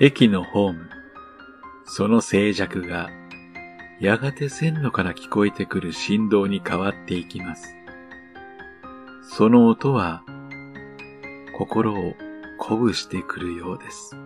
駅のホーム、その静寂が、やがて線路から聞こえてくる振動に変わっていきます。その音は、心を鼓舞してくるようです。